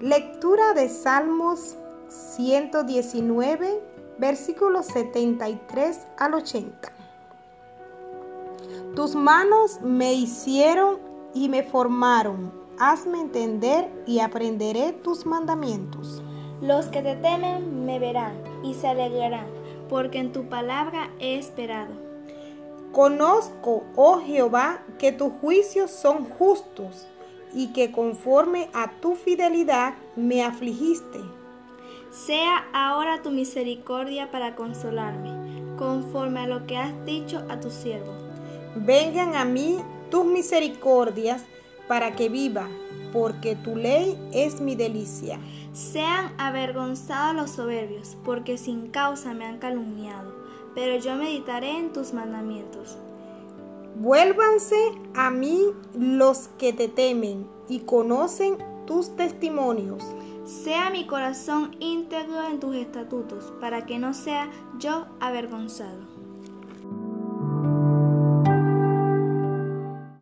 Lectura de Salmos 119, versículos 73 al 80. Tus manos me hicieron y me formaron. Hazme entender y aprenderé tus mandamientos. Los que te temen me verán y se alegrarán, porque en tu palabra he esperado. Conozco, oh Jehová, que tus juicios son justos y que conforme a tu fidelidad me afligiste. Sea ahora tu misericordia para consolarme, conforme a lo que has dicho a tu siervo. Vengan a mí tus misericordias para que viva, porque tu ley es mi delicia. Sean avergonzados los soberbios, porque sin causa me han calumniado, pero yo meditaré en tus mandamientos. Vuélvanse a mí los que te temen y conocen tus testimonios. Sea mi corazón íntegro en tus estatutos, para que no sea yo avergonzado.